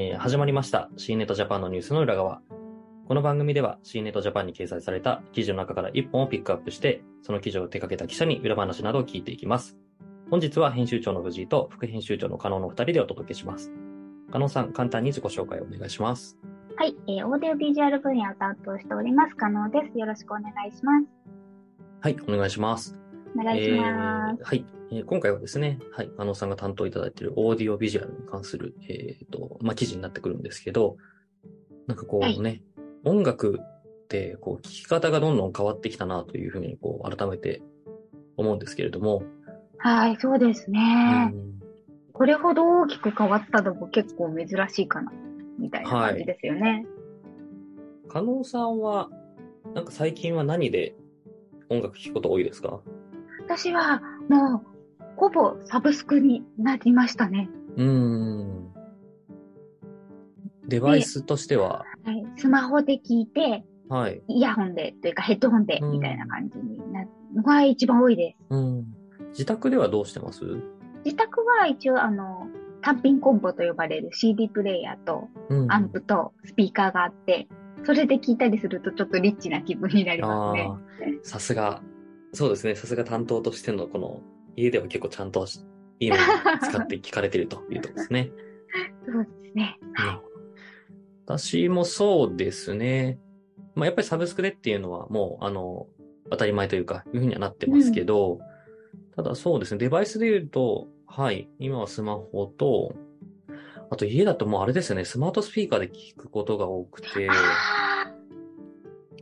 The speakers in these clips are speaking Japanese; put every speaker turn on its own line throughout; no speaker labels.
えー始まりました C ネットジャパンのニュースの裏側。この番組では C ネットジャパンに掲載された記事の中から1本をピックアップして、その記事を手掛けた記者に裏話などを聞いていきます。本日は編集長の藤井と副編集長の加納の2人でお届けします。加納さん、簡単に自己紹介をお願いします。
はい、えーオーディオビジュアル分野を担当しております、加納です。よろしくお願いします。
はい、お願いします。
お願いします。
えーはい、えー今回はですね、はい、加納さんが担当いただいているオーディオビジュアルに関する、えっ、と、まあ、記事になってくるんですけど、なんかこうね、音楽って、こう、聴き方がどんどん変わってきたなというふうに、こう、改めて思うんですけれども、
はい、そうです
う
ね。
ん。
これほど大きく変わったのも結構珍しいかな、みたいな感じですよね。
加納さんは、なんか最近は何で音楽聴くこと多いですか？
私はもう、ほぼサブスクになりましたね。
うーん。デバイスとしては、
はい、スマホで聞いて、
はい。
イヤホンで、というかヘッドホンで、
うん
みたいな感じになるのが一番多いです。
うん。自宅ではどうしてます？
自宅は一応あの、単品コンボと呼ばれる CD プレイヤーと
うん。
アンプとスピーカーがあって、それで聞いたりするとちょっとリッチな気分になりますね。
ああ、さすが、そうですね、さすが担当としてのこの、家では結構ちゃんとしいいものを使って聞かれているというところですね。
そうですね。はい。
私もそうですね。まあやっぱりサブスクでっていうのはもう、あの、当たり前というか、いうふうにはなってますけど、ただそうですね、デバイスで言うと、はい、今はスマホと、あと家だともうあれですよね、スマートスピーカーで聞くことが多くて、
あ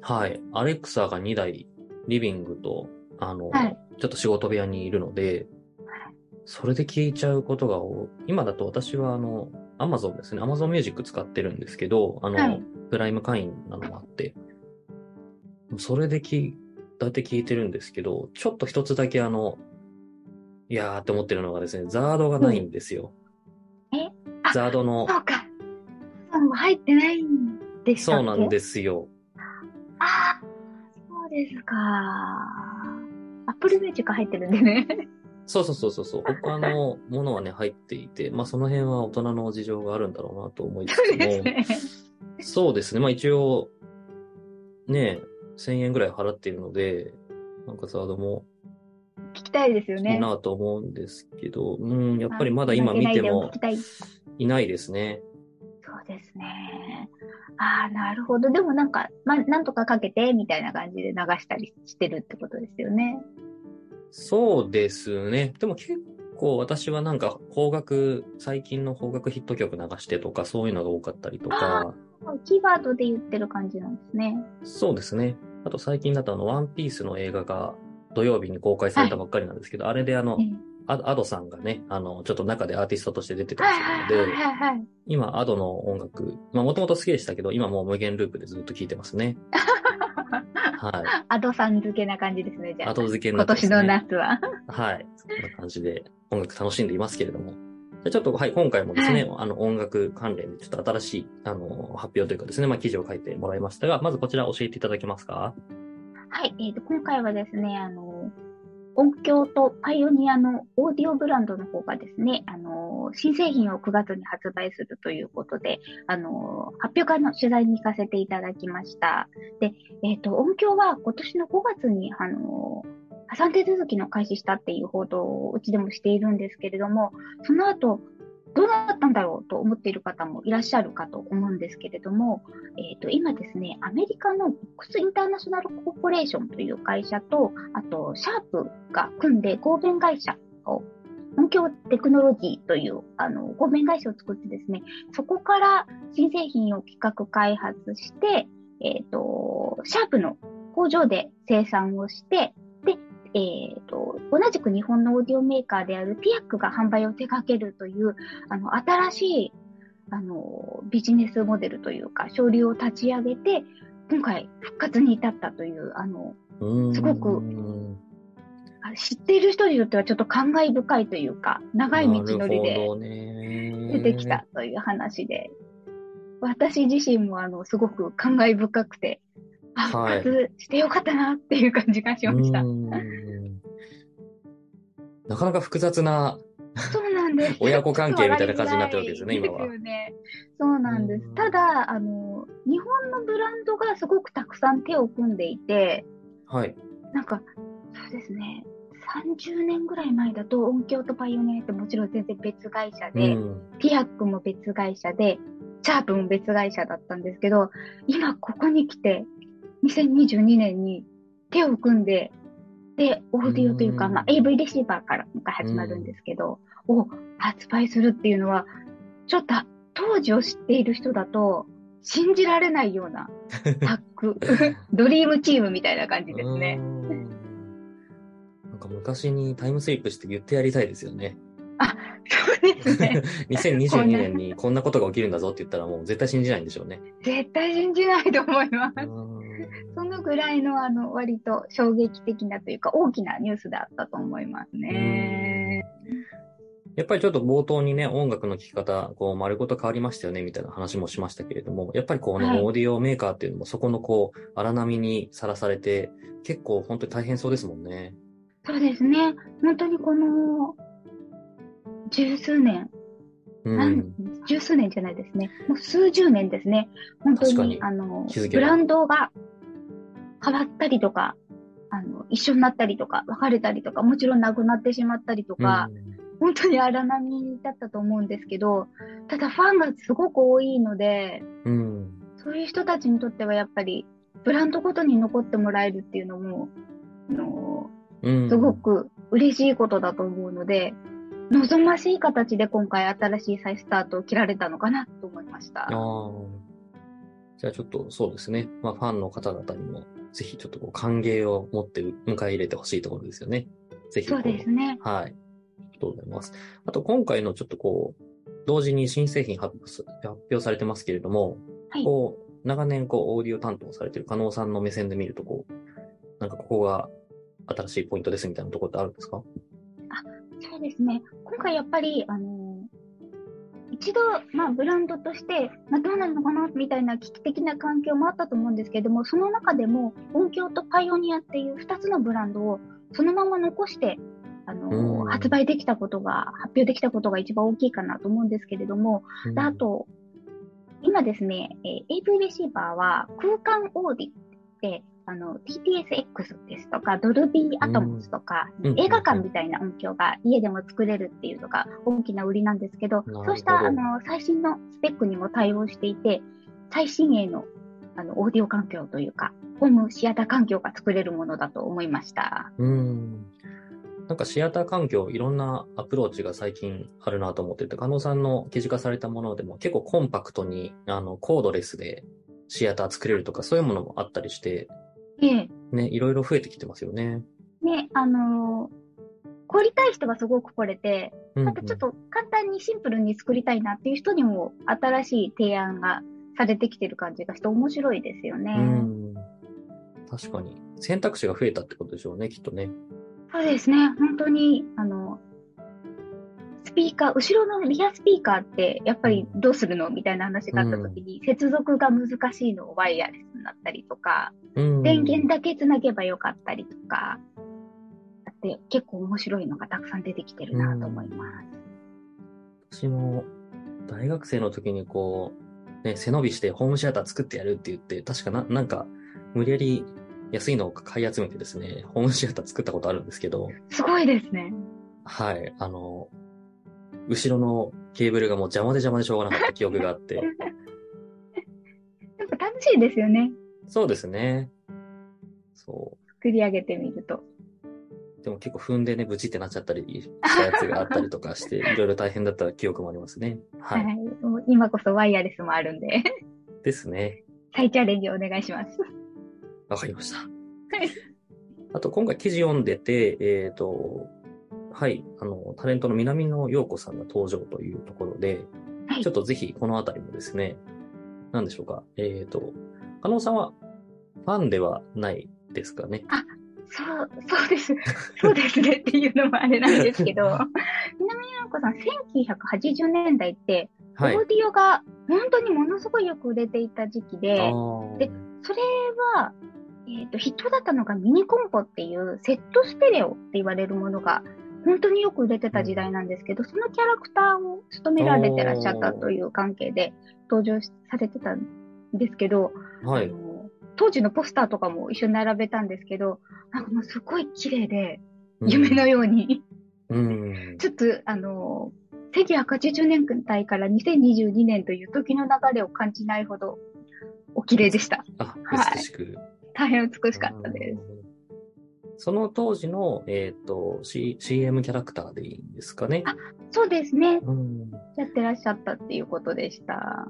はい。アレクサが2台、リビングと、あの、
はい
ちょっと仕事部屋にいるので、それで聞いちゃうことが多い。今だと私は、あの、アマゾンですね。アマゾンミュージック使ってるんですけど、あの、
はい
プライム会員なのもあって、それで聞い、だいたい聞いてるんですけど、ちょっと一つだけあの、いやーって思ってるのがですね、ザードがないんですよ。
え？あ
ザードの
ー、そうか。そう、入ってないんでした
そうなんですよ。
ああ、そうですか。アップルミュージック入ってるんでね。
そうそうそうそうそう。他のものはね、入っていて、まあその辺は大人の事情があるんだろうなと思いつつも、
ね。
そうですね。まあ一応、ね、1000円ぐらい払っているので、なんか ZARD も
聞きたいですよ
いい
ね。
なと思うんですけど、うん、やっぱりまだ今見ても。
い
ないですね。
そうですね。ああ、なるほど。でもなんか、ま、なんとかかけて、みたいな感じで流したりしてるってことですよね。
そうですね。でも結構私はなんか邦楽、最近の邦楽ヒット曲流してとかそういうのが多かったりとか、
キーワードで言ってる感じなんですね。
そうですね。あと最近だとあの、ワンピースの映画が土曜日に公開されたばっかりなんですけど、あれであの
え、え
アアドさんがね、あの、ちょっと中でアーティストとして出てた
はい
りするので、
はいはいはいはい。
今アドの音楽、まあもともと好きでしたけど、今もう無限ループでずっと聴いてますね。はい。
アドさん付けな感じですね、じゃあ。
アド付けにな
今
ってます、ね。
年の夏は。
はい。そんな感じで音楽楽しんでいますけれども。じゃあちょっと、はい、今回もですね、あの、音楽関連でちょっと新しい、あの、発表というかですね、まあ、記事を書いてもらいましたが、まずこちら教えていただけますか？
はい、えーと、今回はですね、あの、音響とパイオニアのオーディオブランドの方がですね、あの、新製品を9月に発売するということで、あの、発表会の取材に行かせていただきました。で、えっ、と、音響は今年の5月に、あの、破産手続きの開始したっていう報道をうちでもしているんですけれども、その後、どうなったんだろうと思っている方もいらっしゃるかと思うんですけれども、えっ、と、今ですね、アメリカのボックスインターナショナルコーポレーションという会社と、あと、シャープが組んで合弁会社を、音響テクノロジーという、あの、合弁会社を作ってですね、そこから新製品を企画開発して、えっ、と、シャープの工場で生産をして、えっ、と、同じく日本のオーディオメーカーであるティアックが販売を手掛けるという、あの、新しい、あの、ビジネスモデルというか、省流を立ち上げて、今回復活に至ったという、あの、すごくあ知っている人によってはちょっと感慨深いというか、長い道のりで出てきた。という話で、私自身もあの、すごく感慨深くて、あ、
はい
復活してよかったなっていう感じがしました。
うーんなかなか複雑な
そうなんです。
親子関係みたいな感じになってるわけですよね、今は。
ですよね。そうなんです。ただ、あの、日本のブランドがすごくたくさん手を組んでいて、
はい。
なんか、そうですね。30年ぐらい前だと音響とパイオニアってもちろん全然別会社で、うん、ピアックも別会社で、シャープも別会社だったんですけど、今ここに来て、2022年に手を組んで、で、オーディオというか、まあ、AV レシーバーから始まるんですけど、を発売するっていうのは、ちょっと当時を知っている人だと、信じられないような タッグ、ドリームチームみたいな感じですね。
なんか昔にタイムスリップして言ってやりたいですよね。
あ、そうですね。
2022年にこんなことが起きるんだぞって言ったらもう絶対信じないんでしょうね。
絶対信じないと思います。そのぐらいのあの割と衝撃的なというか大きなニュースだったと思いますね。
やっぱりちょっと冒頭にね、音楽の聴き方、こう、丸ごと変わりましたよね、みたいな話もしましたけれども、やっぱりこうね、はい、オーディオメーカーっていうのもそこのこう、荒波にさらされて、結構本当に大変そうですもんね。
そうですね。本当にこの、十数年、うん、十数年じゃないですね。もう数十年ですね。本当に、あの、ブランドが変わったりとか、あの、一緒になったりとか、別れたりとか、もちろんなくなってしまったりとか、うん本当に荒波だったと思うんですけど、ただファンがすごく多いので、うん、そういう人たちにとってはやっぱり、ブランドごとに残ってもらえるっていうのも、あのすごく嬉しいことだと思うので、望ましい形で今回新しい再スタートを切られたのかなと思いました。あ
じゃあちょっとそうですね。まあファンの方々にもぜひちょっとこう歓迎を持って迎え入れてほしいところですよね。ぜひ。
そうですね。
はい。りがとうございます。あと、今回のちょっとこう、同時に新製品発表されてますけれども、はい、こう、長年こう、オーディオ担当されてる加納さんの目線で見ると、こう、なんかここが新しいポイントですみたいなところってあるんですか？
あ、そうですね。今回やっぱり、あの一度、まあ、ブランドとして、まあ、どうなるのかなみたいな危機的な環境もあったと思うんですけども、その中でも、音響とパイオニアっていう2つのブランドをそのまま残してあの、発売できたことが、発表できたことが一番大きいかなと思うんですけれども、であと、今ですね、えー、AV レシーバーは空間オーディって、あの、TTSX ですとか、ドルビーアトモスとか、映画館みたいな音響が家でも作れるっていうのが大きな売りなんですけど、どそうしたあの最新のスペックにも対応していて、最新鋭のあのオーディオ環境というか、ホームシアター環境が作れるものだと思いました。
うんなんかシアター環境、いろんなアプローチが最近あるなと思ってて、加納さんの記事化されたものでも結構コンパクトに、あの、コードレスでシアター作れるとか、そういうものもあったりして、
ええ。
ね、いろいろ増えてきてますよね。
ね、あのー、凝りたい人がすごく来れて、なんかちょっと簡単にシンプルに作りたいなっていう人にも新しい提案がされてきてる感じがして面白いですよね。うん。
確かに。選択肢が増えたってことでしょうね、きっとね。
そうですね。本当に、あの、スピーカー、後ろのリアスピーカーって、やっぱりどうするのみたいな話があった時に、うん、接続が難しいのをワイヤレスになったりとか、うん、電源だけつなげばよかったりとか、だって結構面白いのがたくさん出てきてるなと思います。
私も、大学生の時にこう、ね、背伸びしてホームシアター作ってやるって言って、確かな、なんか、無理やり安いのを買い集めてですね、ホームシアター作ったことあるんですけど。
すごいですね。
はい。あの、後ろのケーブルがもう邪魔で邪魔でしょうがなかった記憶があって。やっ
ぱ楽しいですよね。
そうですね。そう。
作り上げてみると。
でも結構踏んでね、ブチってなっちゃったりしたやつがあったりとかして、いろいろ大変だった記憶もありますね。はい。はい、
今こそワイヤレスもあるんで。
ですね。
再チャレンジお願いします。
わかりました。はい。あと、今回記事読んでて、えっ、ー、と、はい、あの、タレントの南野陽子さんが登場というところで、はい、ちょっとぜひこのあたりもですね、なんでしょうか。えっ、ー、と、加納さんはファンではないですかね。
あ、そう、そうです。そうですねっていうのもあれなんですけど、南野陽子さん、1980年代って、オーディオが本当にものすごいよく売れていた時期で、で、それは、えっ、ー、と、ヒットだったのがミニコンポっていうセットステレオって言われるものが本当によく売れてた時代なんですけど、そのキャラクターを務められてらっしゃったという関係で登場しされてたんですけど、
はい。
当時のポスターとかも一緒に並べたんですけど、なんかもうすごい綺麗で、夢のように、
うん。
ちょっとあの、1980年代から2022年という時の流れを感じないほどお綺麗でした。
あ、
はい
美しく。
大変美しかったです。
す。その当時の、えっ、と、C、CM キャラクターでいいんですかね。
あそうですね。
うん。
やってらっしゃったっていうことでした。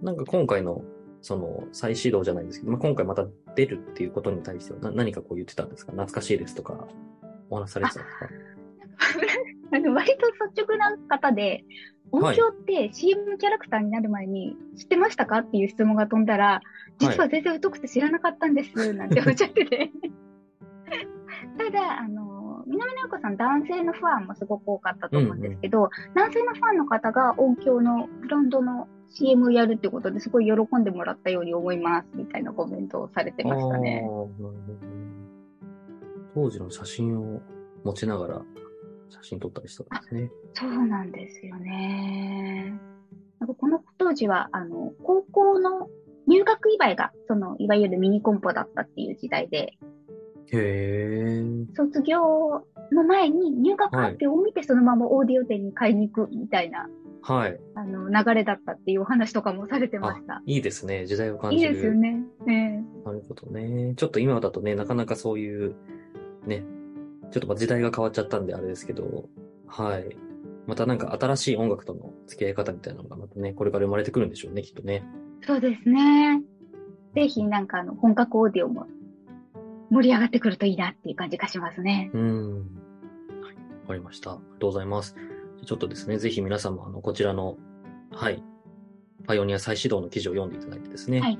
なんか今回の、その、再始動じゃないんですけど、まあ、今回また出るっていうことに対しては、な何かこう言ってたんですか？懐かしいですとか、お話しされてたんですか？
あの 割と率直な方で、音響って CM キャラクターになる前に知ってましたか？っていう質問が飛んだら、実は全然疎くて知らなかったんです、なんておっしゃってて。ただ、あの、南直子さん男性のファンもすごく多かったと思うんですけど、男性のファンの方が音響のブランドの CM をやるってことですごい喜んでもらったように思います、みたいなコメントをされてましたね。
当時の写真を持ちながら写真撮ったりしたんですね。
そうなんですよね。なんかこの当時は、あの、高校の入学祝いが、その、いわゆるミニコンポだったっていう時代で、
へー。
卒業の前に入学発表を見てそのままオーディオ店に買いに行くみたいな、
はい。
あの、流れだったっていうお話とかもされてま
あ
した。、
いいですね。時代を感
いい
じる。
ですよね。ね
なるほどね。ちょっと今だとね、なかなかそういう、ね、ちょっとまあ時代が変わっちゃったんであれですけど、はい。またなんか新しい音楽との付き合い方みたいなのがまたね、これから生まれてくるんでしょうね、きっとね。
そうですね。ぜひなんかあの、本格オーディオも盛り上がってくるといいなっていう感じがしますね。
うん。はい。わかりました。ありがとうございます。ちょっとですね、ぜひ皆さんもあの、こちらの、はい。パイオニア再始動の記事を読んでいただいてですね。
はい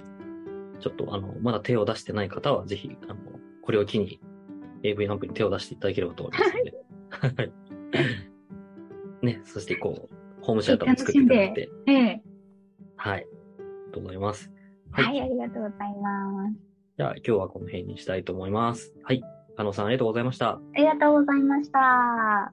ちょっとあの、まだ手を出してない方は、ぜひ、あの、これを機に AV アンプに手を出していただければと思いますので。はい。ね、そしてこう、ホームシアターも作っていただいて。
ええ。
はい。と思います。
はい、ありがとうございます。
じゃあ、今日はこの辺にしたいと思います。はい。加納さんありがとうございました。
ありがとうございました。